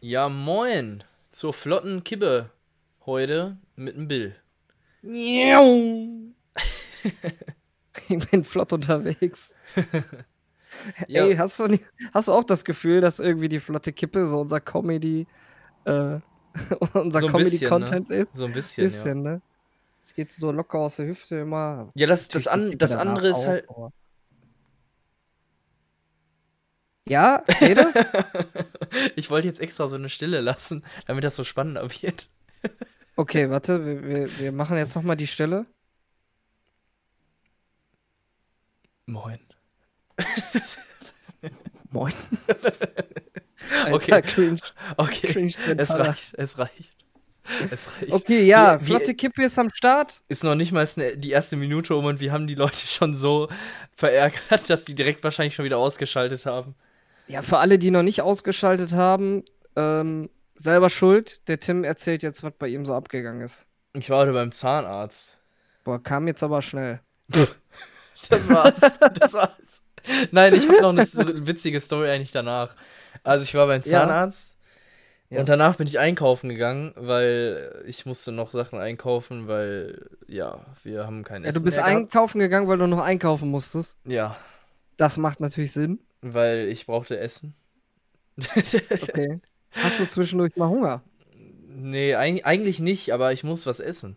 Ja, moin. Zur flotten Kibbe. Heute mit dem Bill. ich bin flott unterwegs. Ja. Ey, hast du, nicht, hast du auch das Gefühl, dass irgendwie die flotte Kippe so unser Comedy, äh, unser So Comedy-Content ist? So ein bisschen, ja. Bisschen, ne? Es geht so locker aus der Hüfte immer. Ja, das, das, an, das andere ist halt. aber- Ja, rede? ich wollte jetzt extra so eine Stille lassen, damit das so spannender wird. Okay, warte, wir, wir, wir machen jetzt nochmal die Stelle. Moin. Moin. Okay. Alter, cringe. Okay, cringe es reicht, es reicht. Es reicht. Okay, ja, wie- flotte Kippe ist am Start. Ist noch nicht mal die erste Minute um und wir haben die Leute schon so verärgert, dass die direkt wahrscheinlich schon wieder ausgeschaltet haben. Ja, für alle, die noch nicht ausgeschaltet haben, ähm, selber schuld. Der Tim erzählt jetzt, was bei ihm so abgegangen ist. Ich war heute beim Zahnarzt. Boah, kam jetzt aber schnell. Das war's. Das war's. Nein, ich habe noch eine witzige Story eigentlich danach. Also ich war beim Ja. Zahnarzt Ja. und danach bin ich einkaufen gegangen, weil ich musste noch Sachen einkaufen, weil ja, wir haben kein Ja, Essen du bist einkaufen gegangen, weil du noch einkaufen musstest. Ja, Das macht natürlich Sinn. Weil ich brauchte Essen. Okay. Hast du zwischendurch mal Hunger? nee, eig eigentlich nicht, aber ich muss was essen.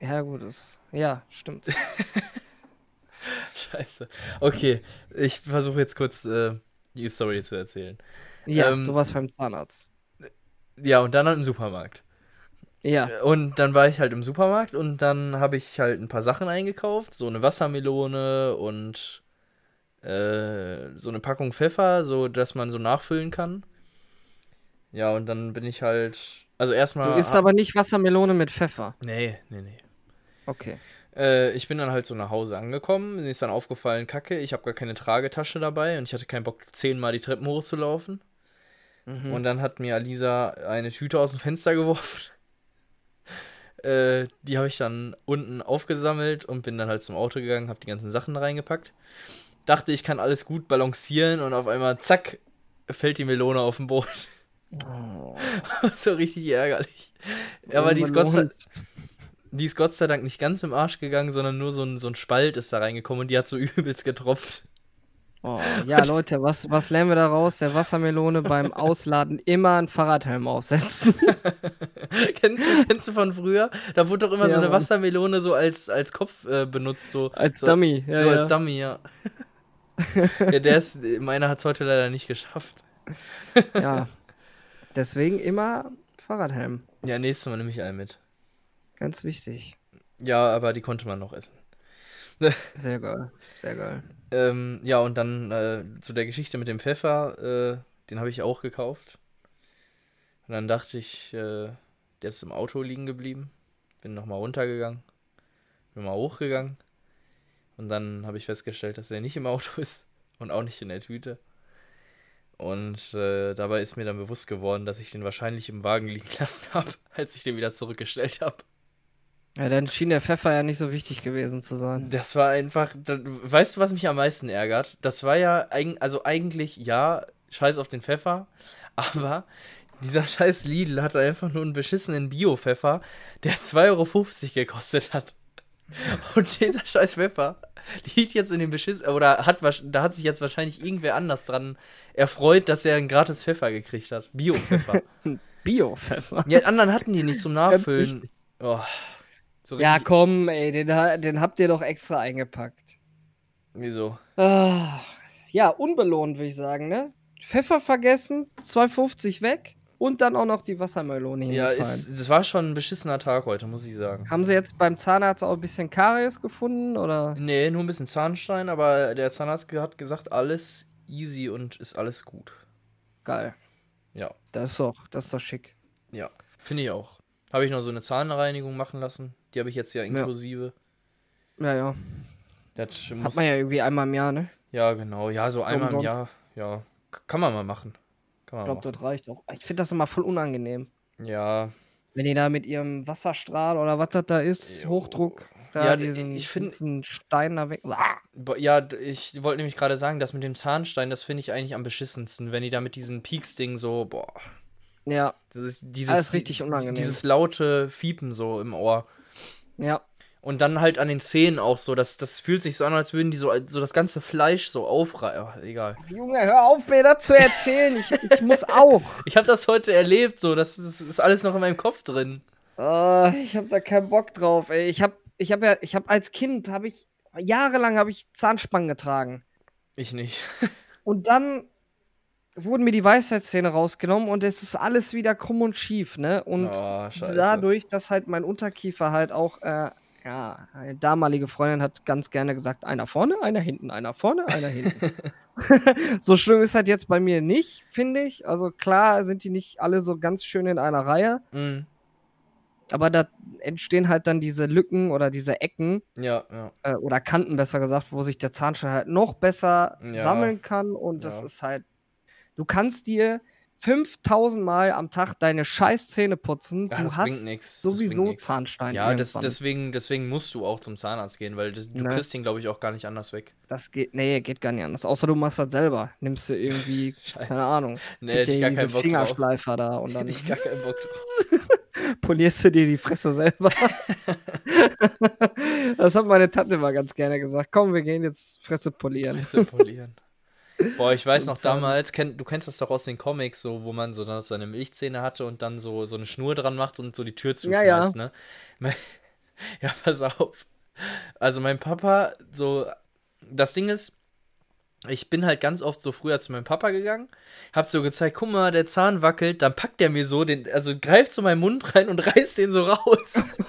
Ja, gut, das. Ja, stimmt. Scheiße. Okay, ich versuche jetzt kurz äh, die Story zu erzählen. Ja, Ähm, du warst beim Zahnarzt. Ja, und dann halt im Supermarkt. Ja. Und dann war ich halt im Supermarkt und dann habe ich halt ein paar Sachen eingekauft. So eine Wassermelone und äh, so eine Packung Pfeffer, so dass man so nachfüllen kann. Ja, und dann bin ich halt. Also erstmal. Du isst aber nicht Wassermelone mit Pfeffer. Nee, nee, nee. Okay. Äh, ich bin dann halt so nach Hause angekommen. Mir ist dann aufgefallen, Kacke, ich habe gar keine Tragetasche dabei und ich hatte keinen Bock, zehnmal die Treppen hochzulaufen. Mhm. Und dann hat mir Alisa eine Tüte aus dem Fenster geworfen. Äh, die habe ich dann unten aufgesammelt und bin dann halt zum Auto gegangen, habe die ganzen Sachen reingepackt. Dachte, ich kann alles gut balancieren und auf einmal, zack, fällt die Melone auf den Boden. Oh. so richtig ärgerlich. Aber die ist, Gott sei, die ist Gott sei Dank nicht ganz im Arsch gegangen, sondern nur so ein, so ein Spalt ist da reingekommen und die hat so übelst getropft. Oh, ja, Leute, was, was lernen wir daraus? Der Wassermelone beim Ausladen immer einen Fahrradhelm aufsetzen. kennst, du, kennst du von früher? Da wurde doch immer Ja, so eine. Wassermelone so als, als Kopf äh, benutzt. So, Als so, Dummy. Ja, so ja. als Dummy, ja. Ja, der ist, meiner hat es heute leider nicht geschafft. ja. Deswegen immer Fahrradhelm. Ja, nächstes Mal nehme ich einen mit. Ganz wichtig. Ja, aber die konnte man noch essen. Sehr geil. Sehr geil. Ähm, ja, und dann äh, zu der Geschichte mit dem Pfeffer, äh, den habe ich auch gekauft. Und dann dachte ich, äh, der ist im Auto liegen geblieben. Bin nochmal runtergegangen. Bin mal hochgegangen. Und dann habe ich festgestellt, dass er nicht im Auto ist und auch nicht in der Tüte. Und äh, dabei ist mir dann bewusst geworden, dass ich den wahrscheinlich im Wagen liegen lassen habe, als ich den wieder zurückgestellt habe. Ja, dann schien der Pfeffer ja nicht so wichtig gewesen zu sein. Das war einfach, da, weißt du, was mich am meisten ärgert? Das war ja, also eigentlich, ja, scheiß auf den Pfeffer, aber dieser scheiß Lidl hatte einfach nur einen beschissenen Bio-Pfeffer, der 2,50 Euro gekostet hat. Und dieser scheiß Pfeffer liegt jetzt in dem Beschiss, oder hat, da hat sich jetzt wahrscheinlich irgendwer anders dran erfreut, dass er einen gratis Pfeffer gekriegt hat. Bio-Pfeffer. Bio-Pfeffer. ja, anderen hatten die nicht zum Nachfüllen. Oh, so Ja, komm, ey, den, den habt ihr doch extra eingepackt. Wieso? Ah, ja, unbelohnt, würde ich sagen, ne? Pfeffer vergessen, 2,50 weg und dann auch noch die Wassermelone Ja, das war schon ein beschissener Tag heute, muss ich sagen. Haben sie jetzt beim Zahnarzt auch ein bisschen Karies gefunden, oder? Nee, nur ein bisschen Zahnstein, aber der Zahnarzt hat gesagt, alles easy und ist alles gut. Geil. Ja, Das ist doch, das ist doch schick. ja. Finde ich auch. Habe ich noch so eine Zahnreinigung machen lassen. Die habe ich jetzt ja inklusive. Ja, ja. Das Hat man ja irgendwie einmal im Jahr, ne? ja, genau. Ja, so einmal im Umsonst. Jahr. Ja, kann man mal machen. Kann Ich glaube, das reicht auch. Ich finde das immer voll unangenehm. Ja, Wenn die da mit ihrem Wasserstrahl oder was das da ist, Jo. Hochdruck, da Ja, diesen, ich find- diesen Stein da weg. Ja, ich wollte nämlich gerade sagen, das mit dem Zahnstein, das finde ich eigentlich am beschissensten, wenn die da mit diesen Peaks-Ding so, boah. Ja, Das ist dieses, Alles richtig unangenehm. Dieses laute Fiepen so im Ohr. ja. Und dann halt an den Zähnen auch so. Das, das fühlt sich so an, als würden die so, so das ganze Fleisch so aufreißen. Egal. Junge, hör auf, mir das zu erzählen. Ich, ich muss auch. Ich habe das heute erlebt, so. Das, das ist alles noch in meinem Kopf drin. Oh, ich habe da keinen Bock drauf, ey. Ich habe ich hab ja, ich habe als Kind, habe ich, jahrelang habe ich Zahnspangen getragen. Ich nicht. Und dann wurden mir die Weisheitszähne rausgenommen und es ist alles wieder krumm und schief, ne? Und oh, dadurch, dass halt mein Unterkiefer halt auch, äh, ja, eine damalige Freundin hat ganz gerne gesagt, einer vorne, einer hinten, einer vorne, einer hinten. so schlimm ist halt jetzt bei mir nicht, finde ich. Also klar sind die nicht alle so ganz schön in einer Reihe, Mm, aber da entstehen halt dann diese Lücken oder diese Ecken ja, ja. äh, oder Kanten besser gesagt, wo sich der Zahnstein halt noch besser Ja. sammeln kann und das ist halt, du kannst dir 5000 Mal am Tag deine Scheißzähne putzen, Ja, du hast sowieso. Zahnstein Ja, das, deswegen, deswegen musst du auch zum Zahnarzt gehen, weil das, du Ne. kriegst ihn, glaube ich, auch gar nicht anders weg. Das geht, nee, geht gar nicht anders. Außer du machst das selber. Nimmst du irgendwie, keine. Ahnung, Nee, ich gar keinen Bock drauf. Fingerschleifer da und dann ich gar keinen Bock drauf. polierst du dir die Fresse selber. das hat meine Tante mal ganz gerne gesagt. Komm, wir gehen jetzt Fresse polieren. Fresse polieren. Boah, ich weiß Und noch damals, kenn, du kennst das doch aus den Comics, so, wo man so dann seine Milchzähne hatte und dann so, so eine Schnur dran macht und so die Tür Ja, ja. zuschmeißt, ne? Ja, pass auf. Also mein Papa, so, das Ding ist, ich bin halt ganz oft so früher zu meinem Papa gegangen, hab so gezeigt, guck mal, der Zahn wackelt, dann packt der mir so den, also greift so meinen Mund rein und reißt den so raus.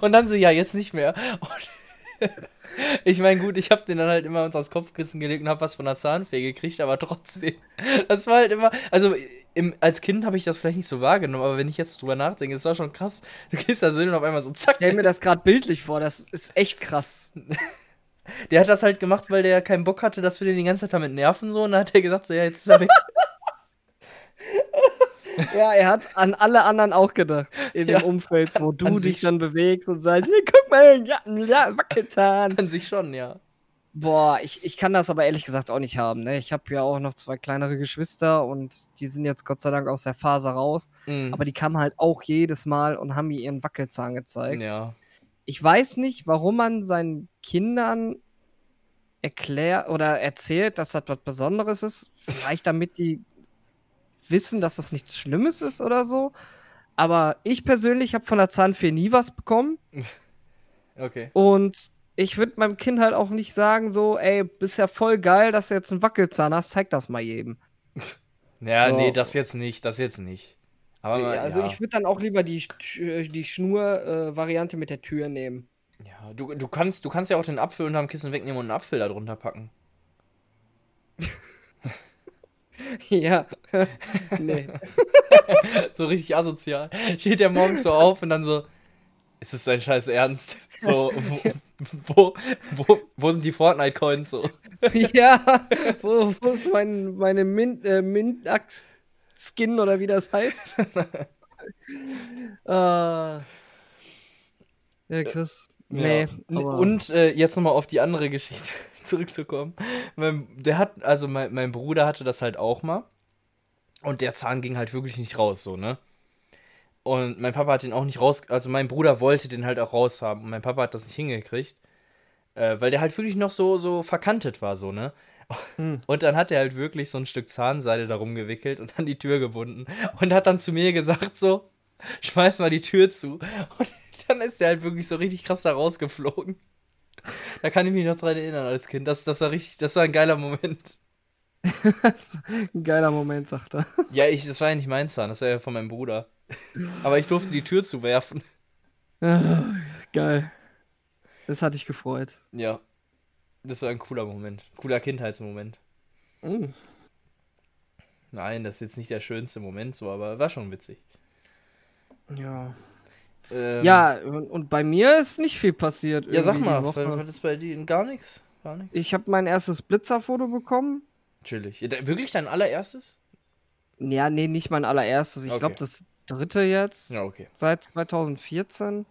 Und dann so, ja, jetzt nicht mehr. Und ich meine, gut, ich habe den dann halt immer unter das Kopfkissen gelegt und habe was von der Zahnfee gekriegt, aber trotzdem. Das war halt immer, also im, als Kind habe ich das vielleicht nicht so wahrgenommen, aber wenn ich jetzt drüber nachdenke, das war schon krass. Du gehst da so hin und auf einmal so, zack. Stell mir das gerade bildlich vor, das ist echt krass. Der hat das halt gemacht, weil der keinen Bock hatte, dass wir den die ganze Zeit damit nerven, so. Und dann hat er gesagt, so, ja, jetzt ist er weg. Ja, er hat an alle anderen auch gedacht in Ja, dem Umfeld, wo du dich dann bewegst und sagst, "Hier, guck mal, ja, ja, Wackelzahn. An sich schon, ja. Boah, ich, ich kann das aber ehrlich gesagt auch nicht haben. Ne? Ich habe ja auch noch zwei kleinere Geschwister und die sind jetzt Gott sei Dank aus der Phase raus. Mhm. Aber die kamen halt auch jedes Mal und haben mir ihren Wackelzahn gezeigt. ja. Ich weiß nicht, warum man seinen Kindern erklärt oder erzählt, dass das was Besonderes ist. Vielleicht damit die wissen, dass das nichts Schlimmes ist oder so. Aber ich persönlich habe von der Zahnfee nie was bekommen. Okay. Und ich würde meinem Kind halt auch nicht sagen, so, ey, bist ja voll geil, dass du jetzt einen Wackelzahn hast, zeig das mal jedem. Ja, So. nee, das jetzt nicht, das jetzt nicht. Aber mal, also ja. ich würde dann auch lieber die, die Schnur-Variante mit der Tür nehmen. Ja, du, du, kannst, du kannst ja auch den Apfel unterm Kissen wegnehmen und einen Apfel da drunter packen. ja. nee. so richtig asozial. Steht der morgens so auf und dann so, ist es dein Scheiß Ernst? So, wo, wo, wo, wo sind die Fortnite-Coins so? ja, wo, wo ist mein, meine Mint, äh, Mint-Skin oder wie das heißt? ah. Ja, Chris. Nee, Ja. Und äh, jetzt nochmal auf die andere Geschichte zurückzukommen. Mein, der hat, also mein, mein Bruder hatte das halt auch mal. Und der Zahn ging halt wirklich nicht raus, so, ne? Und mein Papa hat den auch nicht raus, also mein Bruder wollte den halt auch raus haben. Und mein Papa hat das nicht hingekriegt. Äh, weil der halt wirklich noch so, so verkantet war, so, ne? Hm. Und dann hat er halt wirklich so ein Stück Zahnseide darum gewickelt und an die Tür gebunden. Und hat dann zu mir gesagt, so, schmeiß mal die Tür zu. Und dann ist er halt wirklich so richtig krass da rausgeflogen. Da kann ich mich noch dran erinnern als Kind. Das, das war richtig, das war ein geiler Moment. Ein geiler Moment, sagt er. Ja, ich, das war ja nicht mein Zahn, das war ja von meinem Bruder. Aber ich durfte die Tür zuwerfen. Ah, Geil. Das hat dich gefreut. Ja. Das war ein cooler Moment. Cooler Kindheitsmoment. Mm. Nein, das ist jetzt nicht der schönste Moment so, aber war schon witzig. Ja. Ähm, Ja, und, bei mir ist nicht viel passiert. Ja, sag mal, was, ist bei dir? Gar nichts? Gar nichts? Ich habe mein erstes Blitzerfoto bekommen. Chillig. Wirklich dein allererstes? Ja, nee, nicht mein allererstes. Ich Okay. glaube, das dritte jetzt. Ja, okay. Seit 2014.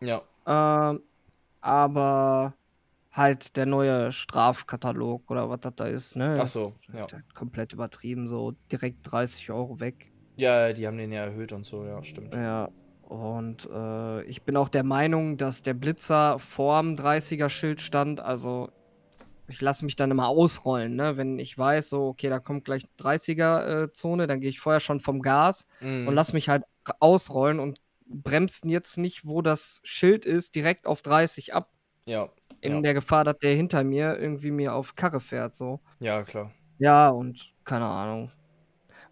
Ja. Ähm, aber halt der neue Strafkatalog oder was das da ist, ne? Ach so, ist ja. halt komplett übertrieben, so direkt 30 Euro weg. Ja, die haben den ja erhöht und so, ja, stimmt. Ja, und äh, ich bin auch der Meinung, dass der Blitzer vorm 30er-Schild stand. Also ich lasse mich dann immer ausrollen, ne? Wenn ich weiß, so, okay, da kommt gleich 30er-Zone, dann gehe ich vorher schon vom Gas und Mhm. lass mich halt ausrollen und bremst jetzt nicht, wo das Schild ist, direkt auf 30 ab. Ja, In ja, der Gefahr, dass der hinter mir irgendwie mir auf Karre fährt, so. ja, klar. Ja, und keine Ahnung.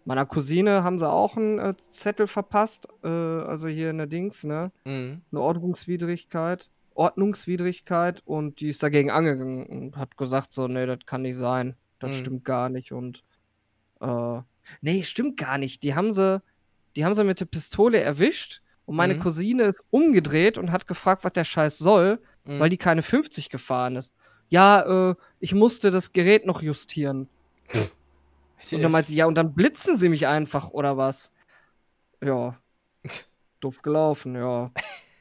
Meiner Cousine haben sie auch einen äh, Zettel verpasst, äh, also hier eine Dings, ne? Mhm. Eine Ordnungswidrigkeit. Ordnungswidrigkeit und die ist dagegen angegangen und hat gesagt so, nee, das kann nicht sein. Das Mhm. stimmt gar nicht und äh, nee, stimmt gar nicht. Die haben sie, die haben sie mit der Pistole erwischt und meine Mhm. Cousine ist umgedreht und hat gefragt, was der Scheiß soll, Mhm. weil die keine 50 gefahren ist. Ja, äh, ich musste das Gerät noch justieren. Und dann meint sie, ja, und dann blitzen sie mich einfach, oder was? Ja. Doof gelaufen, ja.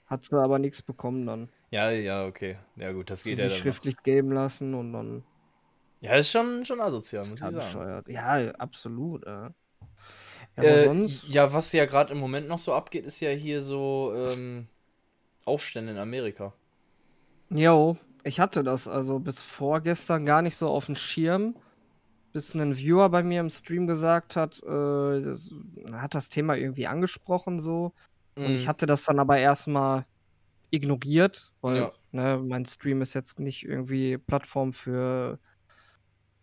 Hat sie aber nichts bekommen dann. Ja, ja, okay. Ja, gut, das Sie geht ja dann noch. schriftlich geben lassen und dann Ja, ist schon, schon asozial, muss ich sagen. bescheuert. Ja, absolut. Äh. Ja, aber Äh, ja, was ja gerade im Moment noch so abgeht, ist ja hier so ähm, Aufstände in Amerika. Jo, ich hatte das also bis vorgestern gar nicht so auf dem Schirm, bis ein Viewer bei mir im Stream gesagt hat, äh, das, hat das Thema irgendwie angesprochen so. Und ich Mhm. hatte das dann aber erstmal ignoriert, weil Ja. ne, mein Stream ist jetzt nicht irgendwie Plattform für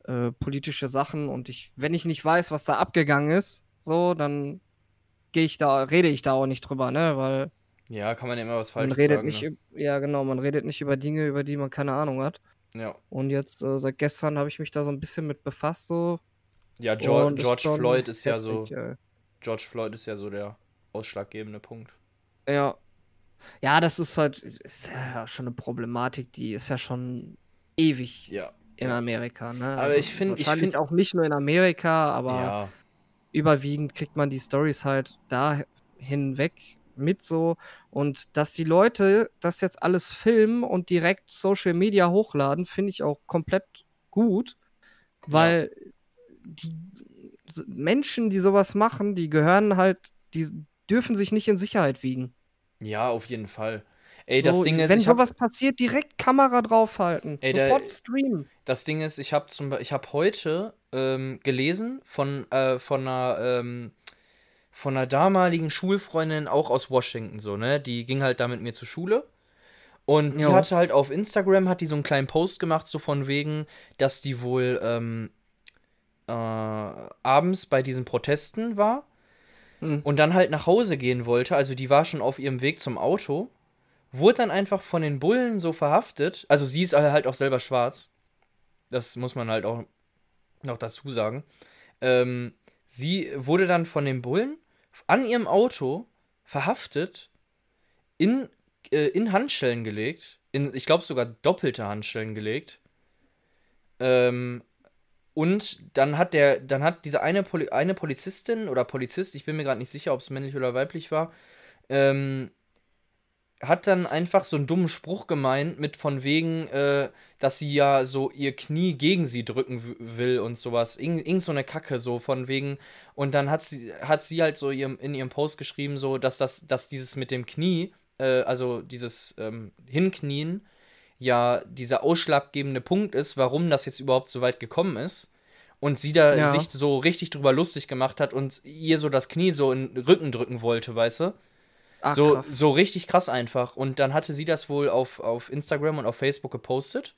äh, politische Sachen und ich, wenn ich nicht weiß, was da abgegangen ist, so, dann gehe ich da, rede ich da auch nicht drüber, ne, weil Ja, kann man ja immer was man Falsches redet sagen, nicht, ne? ja genau, man redet nicht über Dinge, über die man keine Ahnung hat. Ja. Und jetzt äh, seit gestern habe ich mich da so ein bisschen mit befasst, so. Ja, George, Und ist George schon Floyd ist ja so, heftig, ey. George Floyd ist ja so der ausschlaggebende Punkt. Ja. Ja, das ist halt, ist ja schon eine Problematik, die ist ja schon ewig Ja. in. Amerika, ne? Aber Also ich find- ich wahrscheinlich find- auch nicht nur in Amerika, aber Ja, überwiegend kriegt man die Stories halt da hinweg mit so und dass die Leute das jetzt alles filmen und direkt Social Media hochladen, finde ich auch komplett gut, weil die s- Menschen, die sowas machen, die gehören halt, die dürfen sich nicht in Sicherheit wiegen. ja, auf jeden Fall. Ey, das So, Ding ist, wenn ich hab, sowas passiert, direkt Kamera draufhalten, Ey, sofort streamen. das Ding ist, ich habe zum Be- ich habe heute ähm, gelesen von äh, von einer ähm, von einer damaligen Schulfreundin auch aus Washington so, ne? Die ging halt da mit mir zur Schule. Und die Jo. hatte halt auf Instagram, hat die so einen kleinen Post gemacht, so von wegen, dass die wohl ähm, äh, abends bei diesen Protesten war Hm. und dann halt nach Hause gehen wollte. Also die war schon auf ihrem Weg zum Auto, wurde dann einfach von den Bullen so verhaftet. Also sie ist halt auch selber schwarz. Das muss man halt auch noch dazu sagen. Ähm, sie wurde dann von den Bullen an ihrem Auto verhaftet, in, äh, in Handschellen gelegt, in, ich glaube sogar doppelte Handschellen gelegt. Ähm, und dann hat der, dann hat diese eine, Poli eine Polizistin oder Polizist, ich bin mir gerade nicht sicher, ob es männlich oder weiblich war, ähm, hat dann einfach so einen dummen Spruch gemeint mit von wegen, äh, dass sie ja so ihr Knie gegen sie drücken will und sowas. Irgend, irgend so eine Kacke so von wegen. Und dann hat sie, hat sie halt so ihrem, in ihrem Post geschrieben, so, dass das, dass dieses mit dem Knie, äh, also dieses ähm, Hinknien, ja dieser ausschlaggebende Punkt ist, warum das jetzt überhaupt so weit gekommen ist. Und sie da Ja. sich so richtig drüber lustig gemacht hat und ihr so das Knie so in den Rücken drücken wollte, weißt du? Ah, so, krass. so richtig krass einfach. Und dann hatte sie das wohl auf, auf Instagram und auf Facebook gepostet.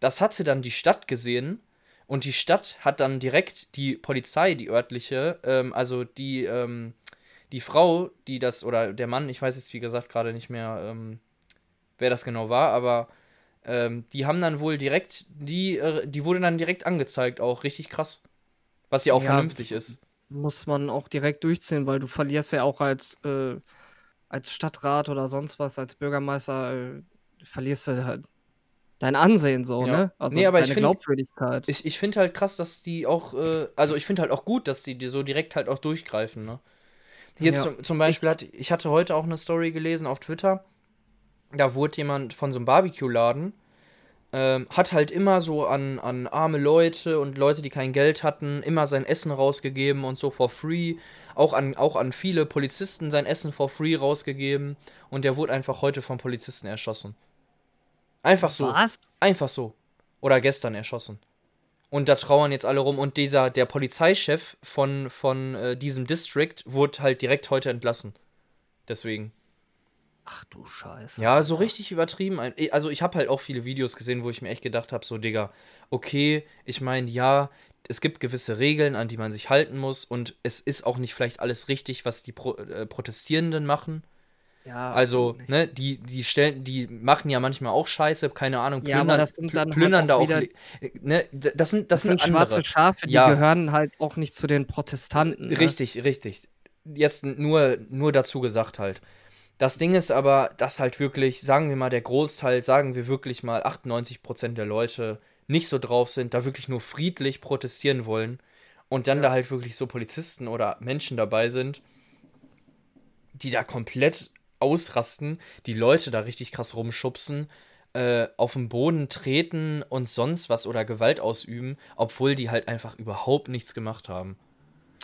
Das hatte dann die Stadt gesehen. Und die Stadt hat dann direkt die Polizei, die örtliche, ähm, also die, ähm, die Frau, die das, oder der Mann, ich weiß jetzt wie gesagt gerade nicht mehr, ähm, wer das genau war, aber ähm, die haben dann wohl direkt, die, äh, die wurde dann direkt angezeigt, auch richtig krass. Was ja auch Ja, vernünftig ist. muss man auch direkt durchziehen, weil du verlierst ja auch als, äh, als Stadtrat oder sonst was, als Bürgermeister, äh, verlierst du halt dein Ansehen so, Ja. ne? Also Nee, aber ich deine find- Glaubwürdigkeit. Ich, ich finde halt krass, dass die auch, äh, also ich finde halt auch gut, dass die, die so direkt halt auch durchgreifen, ne? Hier Ja. zum, zum Beispiel, hat, ich hatte heute auch eine Story gelesen auf Twitter, da wurde jemand von so einem Barbecue-Laden, ähm, hat halt immer so an, an arme Leute und Leute, die kein Geld hatten, immer sein Essen rausgegeben und so for free. Auch an, auch an viele Polizisten sein Essen for free rausgegeben. Und der wurde einfach heute vom Polizisten erschossen. Einfach so. Was? Einfach so. Oder gestern erschossen. Und da trauern jetzt alle rum. Und dieser, der Polizeichef von, von äh, diesem District wurde halt direkt heute entlassen. Deswegen. Ach du Scheiße. Ja, so richtig übertrieben. Also ich habe halt auch viele Videos gesehen, wo ich mir echt gedacht habe, so Digga, okay, ich meine, ja, es gibt gewisse Regeln, an die man sich halten muss und es ist auch nicht vielleicht alles richtig, was die Pro äh, Protestierenden machen. Ja, Also, ne, die, die stellen, die machen ja manchmal auch Scheiße, keine Ahnung, Ja, aber plündern, das sind dann halt plündern auch da auch, ne, das sind, Das das, sind sind schwarze. Schafe, die Ja. gehören halt auch nicht zu den Protestanten. Ne? Richtig, richtig. Jetzt nur, nur dazu gesagt halt. Das Ding ist aber, dass halt wirklich, sagen wir mal, der Großteil, sagen wir wirklich mal 98% der Leute nicht so drauf sind, da wirklich nur friedlich protestieren wollen und dann Ja. da halt wirklich so Polizisten oder Menschen dabei sind, die da komplett ausrasten, die Leute da richtig krass rumschubsen, äh, auf den Boden treten und sonst was oder Gewalt ausüben, obwohl die halt einfach überhaupt nichts gemacht haben.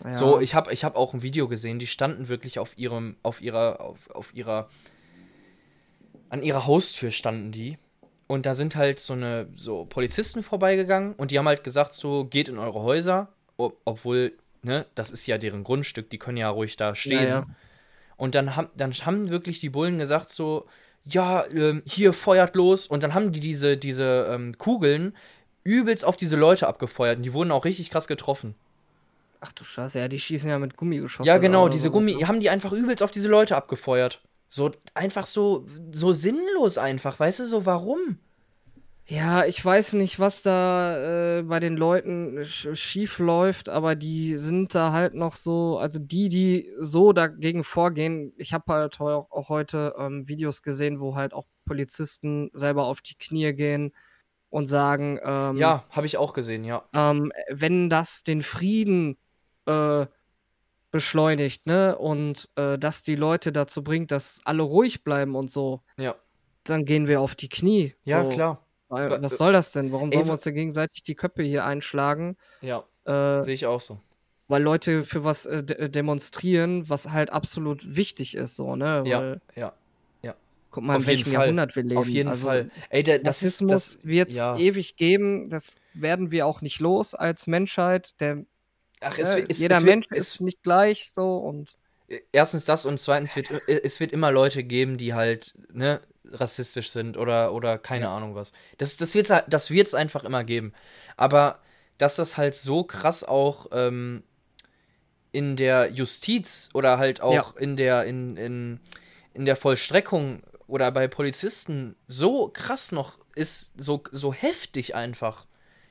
Ja. So, ich habe ich hab auch ein Video gesehen, die standen wirklich auf ihrem, auf ihrer, auf, auf ihrer, an ihrer Haustür standen die. Und da sind halt so eine, so Polizisten vorbeigegangen und die haben halt gesagt, so, geht in eure Häuser, ob, obwohl, ne, das ist ja deren Grundstück, die können ja ruhig da stehen. Ja, ja. Und dann haben, dann haben wirklich die Bullen gesagt, so, ja, ähm, hier feuert los. Und dann haben die diese, diese ähm, Kugeln übelst auf diese Leute abgefeuert. Und die wurden auch richtig krass getroffen. Ach du Scheiße, ja, die schießen ja mit Gummigeschossen. Ja, genau, diese so. Gummi, haben die einfach übelst auf diese Leute abgefeuert. So einfach so, so sinnlos einfach, weißt du, so warum? Ja, ich weiß nicht, was da äh, bei den Leuten sch schief läuft, aber die sind da halt noch so, also die, die so dagegen vorgehen. Ich habe halt heu auch heute ähm, Videos gesehen, wo halt auch Polizisten selber auf die Knie gehen und sagen, ähm, Ja, habe ich auch gesehen, ja. ähm, wenn das den Frieden äh, beschleunigt, ne, und äh, das die Leute dazu bringt, dass alle ruhig bleiben und so, Ja, dann gehen wir auf die Knie. ja so. klar. Weil, Wa- was soll das denn? Warum sollen wir uns da gegenseitig die Köpfe hier einschlagen? Ja, Äh, sehe ich auch so. weil Leute für was äh, de demonstrieren, was halt absolut wichtig ist, so, ne? Ja, Weil, ja. guck mal, in Auf jeden welchem Fall. Jahrhundert wir leben. Auf jeden also, Fall. Ey, der, das ist, Rassismus das, wird es ja. ewig geben. Das werden wir auch nicht los als Menschheit. Der, Ach, ne, es, wird- es, jeder es wird, Mensch es, ist nicht gleich, so und erstens das und zweitens wird es wird immer Leute geben, die halt ne rassistisch sind oder oder keine Ja. Ahnung was. Das das wird's halt- das wird's einfach immer geben. Aber dass das halt so krass auch ähm, in der Justiz oder halt auch Ja. in der in, in in der Vollstreckung oder bei Polizisten so krass noch ist, so so heftig einfach.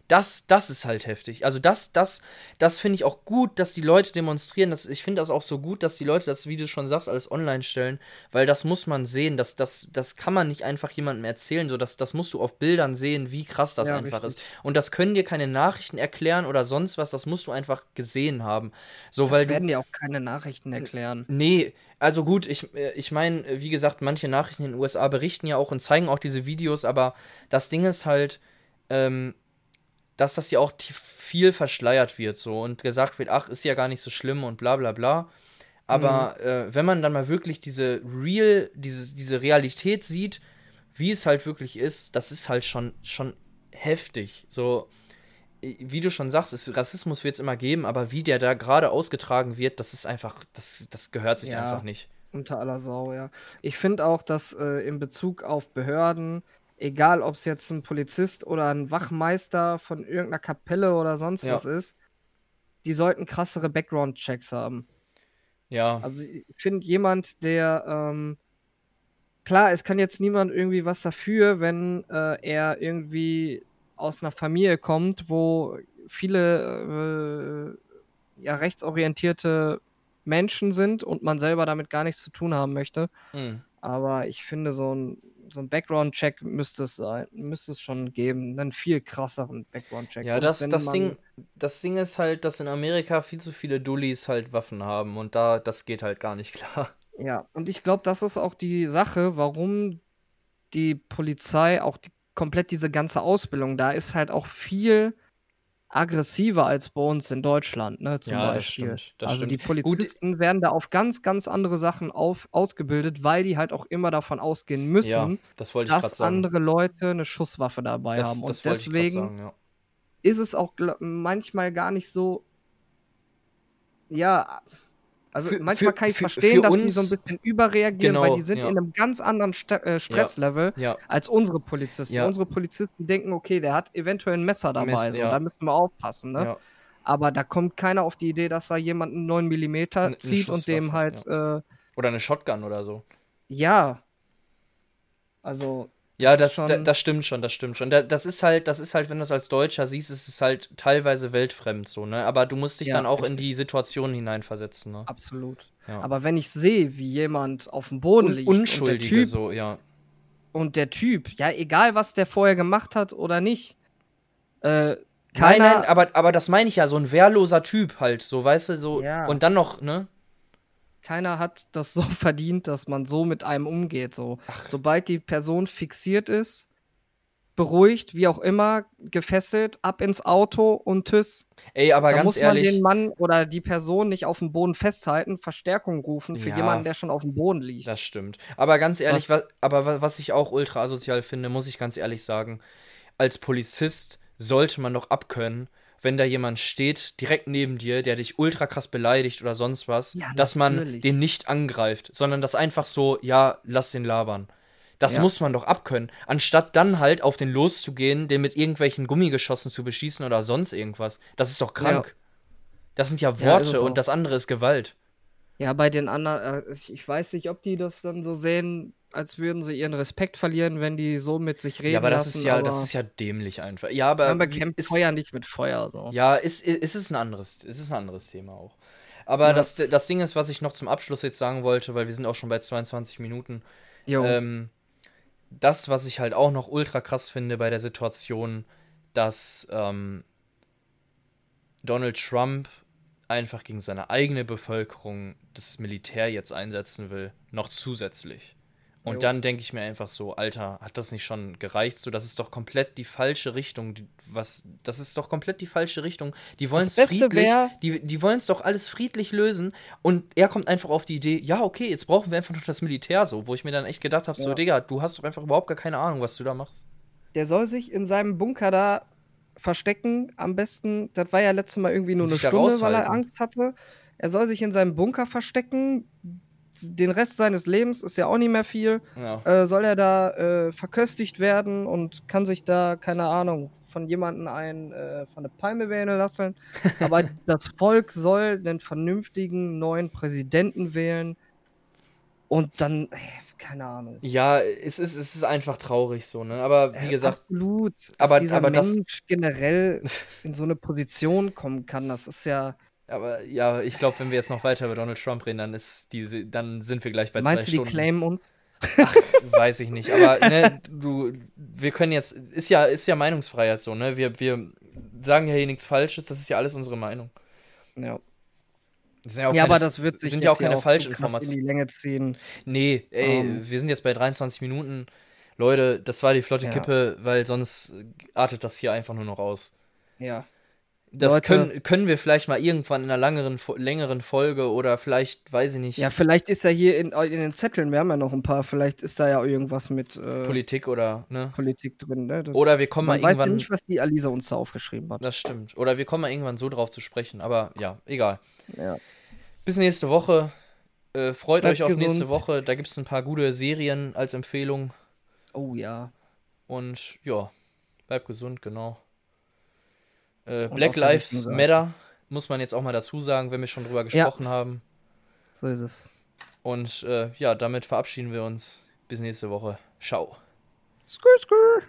Das, das ist halt heftig. Also das, das, das finde ich auch gut, dass die Leute demonstrieren. Das, ich finde das auch so gut, dass die Leute das, wie du schon sagst, alles online stellen, weil das muss man sehen. Das, das, das kann man nicht einfach jemandem erzählen. So, das, das musst du auf Bildern sehen, wie krass das Ja, einfach richtig. ist. Und das können dir keine Nachrichten erklären oder sonst was. Das musst du einfach gesehen haben. So, weil das du. werden dir auch keine Nachrichten erklären. Nee, also gut, ich, äh, ich meine, wie gesagt, manche Nachrichten in den USA berichten ja auch und zeigen auch diese Videos, aber das Ding ist halt, ähm, dass das ja auch viel verschleiert wird so und gesagt wird, ach, ist ja gar nicht so schlimm und bla bla bla. Aber äh, wenn man dann mal wirklich diese Real, diese, diese Realität sieht, wie es halt wirklich ist, das ist halt schon, schon heftig. So, wie du schon sagst, es, Rassismus wird es immer geben, aber wie der da gerade ausgetragen wird, das ist einfach, das, das gehört sich Ja. einfach nicht. Unter aller Sau, ja. Ich finde auch, dass äh, in Bezug auf Behörden, egal ob es jetzt ein Polizist oder ein Wachmeister von irgendeiner Kapelle oder sonst Ja. was ist, die sollten krassere Background-Checks haben. Ja, Also ich finde jemand, der, ähm, klar, es kann jetzt niemand irgendwie was dafür, wenn äh, er irgendwie aus einer Familie kommt, wo viele äh, ja, rechtsorientierte Menschen sind und man selber damit gar nichts zu tun haben möchte. mm, Aber ich finde, so ein, so ein Background-Check müsste es sein, müsste es schon geben. Einen viel krasseren Background-Check. ja, Und das, das Ding, das Ding ist halt, dass in Amerika viel zu viele Dullis halt Waffen haben und da, das geht halt gar nicht klar. Ja, und ich glaube, das ist auch die Sache, warum die Polizei, auch die komplett diese ganze Ausbildung da ist halt auch viel aggressiver als bei uns in Deutschland, ne, zum Ja, das Beispiel. stimmt. Das Also stimmt. die Gut, Polizisten werden da auf ganz, ganz andere Sachen auf, ausgebildet, weil die halt auch immer davon ausgehen ja, müssen, das ich gerade dass andere Leute eine Schusswaffe dabei Das, haben. Und das deswegen sagen, ja. ist es auch manchmal gar nicht so. Ja, also Für- manchmal kann ich für- verstehen, dass die so ein bisschen überreagieren, weil Genau, die sind ja. in einem ganz anderen St äh, Stresslevel Ja, als unsere Polizisten. Ja. Unsere Polizisten denken, okay, der hat eventuell ein Messer dabei, Messer, so, ja. da müssen wir aufpassen, ne? ja. Aber da kommt keiner auf die Idee, dass da jemand einen 9 mm zieht und dem halt, äh, Oder eine Shotgun oder so. ja. Also, Ja, Das schon- das stimmt schon, das stimmt schon. Da, das ist halt, das ist halt, wenn du es als Deutscher siehst, ist es halt teilweise weltfremd so, ne? Aber du musst dich Ja, dann auch in richtig. die Situation hineinversetzen, ne? absolut. Ja. Aber wenn ich sehe, wie jemand auf dem Boden liegt und der Unschuldige Typ so, ja. Und der Typ, ja, egal was der vorher gemacht hat oder nicht, äh, Nein, keiner, nein, aber, aber das meine ich ja, so ein wehrloser Typ halt, so, weißt du, so. Ja. Und dann noch, ne? Keiner hat das so verdient, dass man so mit einem umgeht. So. Sobald die Person fixiert ist, beruhigt, wie auch immer, gefesselt, ab ins Auto und tschüss. Ey, aber da ganz muss man ehrlich. den Mann oder die Person nicht auf dem Boden festhalten, Verstärkung rufen für Ja. jemanden, der schon auf dem Boden liegt. Das stimmt. Aber ganz ehrlich, Was- was, aber wa- was ich auch ultra asozial finde, muss ich ganz ehrlich sagen, als Polizist sollte man doch abkönnen, wenn da jemand steht, direkt neben dir, der dich ultra krass beleidigt oder sonst was, Ja, dass man den nicht angreift, sondern das einfach so, ja, lass den labern. Das Ja. muss man doch abkönnen, anstatt dann halt auf den loszugehen, den mit irgendwelchen Gummigeschossen zu beschießen oder sonst irgendwas. Das ist doch krank. Das sind ja Ja, Worte und das andere ist Gewalt. Ja, bei den anderen, äh, ich weiß nicht, ob die das dann so sehen, als würden sie ihren Respekt verlieren, wenn die so mit sich reden Ja, aber das lassen, ist ja, aber das ist ja dämlich einfach. Ja, aber man bekämpft ist, Feuer nicht mit Feuer. So. Ja, ist, ist es ein anderes, ist es ein anderes Thema auch. Aber Ja. das, das Ding ist, was ich noch zum Abschluss jetzt sagen wollte, weil wir sind auch schon bei 22 Minuten. Jo. Ähm, das, was ich halt auch noch ultra krass finde bei der Situation, dass ähm, Donald Trump einfach gegen seine eigene Bevölkerung das Militär jetzt einsetzen will, noch zusätzlich. Und Jo. dann denke ich mir einfach so, Alter, hat das nicht schon gereicht? So, das ist doch komplett die falsche Richtung. Die, was, das ist doch komplett die falsche Richtung. Die wollen es friedlich, wär- die, die wollen es doch alles friedlich lösen. Und er kommt einfach auf die Idee, ja, okay, jetzt brauchen wir einfach noch das Militär so, wo ich mir dann echt gedacht habe, so, Ja. Digga, du hast doch einfach überhaupt gar keine Ahnung, was du da machst. Der soll sich in seinem Bunker da verstecken. Am besten, das war ja letztes Mal irgendwie nur eine Stunde, weil er. Angst hatte. Er soll sich in seinem Bunker verstecken. Den Rest seines Lebens ist ja auch nicht mehr viel. Ja. Äh, soll er da äh, verköstigt werden und kann sich da, keine Ahnung, von jemandem ein, äh, von der Palme wählen lassen. Aber das Volk soll einen vernünftigen neuen Präsidenten wählen. Und dann, äh, keine Ahnung. Ja, es ist, es ist einfach traurig so, ne? Aber wie Äh, gesagt, absolut. Dass aber- dieser aber das- Mensch generell in so eine Position kommen kann, das ist ja. Aber ja, ich glaube, wenn wir jetzt noch weiter über Donald Trump reden, dann ist diese, dann sind wir gleich bei meinst zwei du, die Stunden. claimen uns? Ach, weiß ich nicht. Aber ne, du, wir können jetzt, ist ja, ist ja Meinungsfreiheit so, ne? Wir, wir sagen ja hier nichts Falsches, das ist ja alles unsere Meinung. Ja. Ja, auch Ja, keine, aber das wird sich sind ja auch keine krass in Falschinformationen. die Länge ziehen. Nee, ey, Ähm. wir sind jetzt bei 23 Minuten. Leute, das war die flotte Ja. Kippe, weil sonst artet das hier einfach nur noch aus. Ja. Das Leute. können, können wir vielleicht mal irgendwann in einer langeren, längeren Folge oder vielleicht, weiß ich nicht, Ja, vielleicht ist ja hier in, in den Zetteln, wir haben ja noch ein paar, vielleicht ist da ja irgendwas mit äh, Politik oder, ne? Politik drin. Ne? Das, Oder wir kommen mal weiß ja irgendwann. nicht, was die Alisa uns da aufgeschrieben hat. Das stimmt. Oder wir kommen mal irgendwann so drauf zu sprechen. Aber ja, egal. Ja. Bis nächste Woche. Äh, freut Bleibt euch auf nächste gesund. Woche. Da gibt es ein paar gute Serien als Empfehlung. Oh ja. Und ja, bleibt gesund, genau. Äh, Black Lives. Matter, muss man jetzt auch mal dazu sagen, wenn wir schon drüber Ja. gesprochen haben. So ist es. Und äh, ja, damit verabschieden wir uns. Bis nächste Woche. Ciao. Skrr, skrr.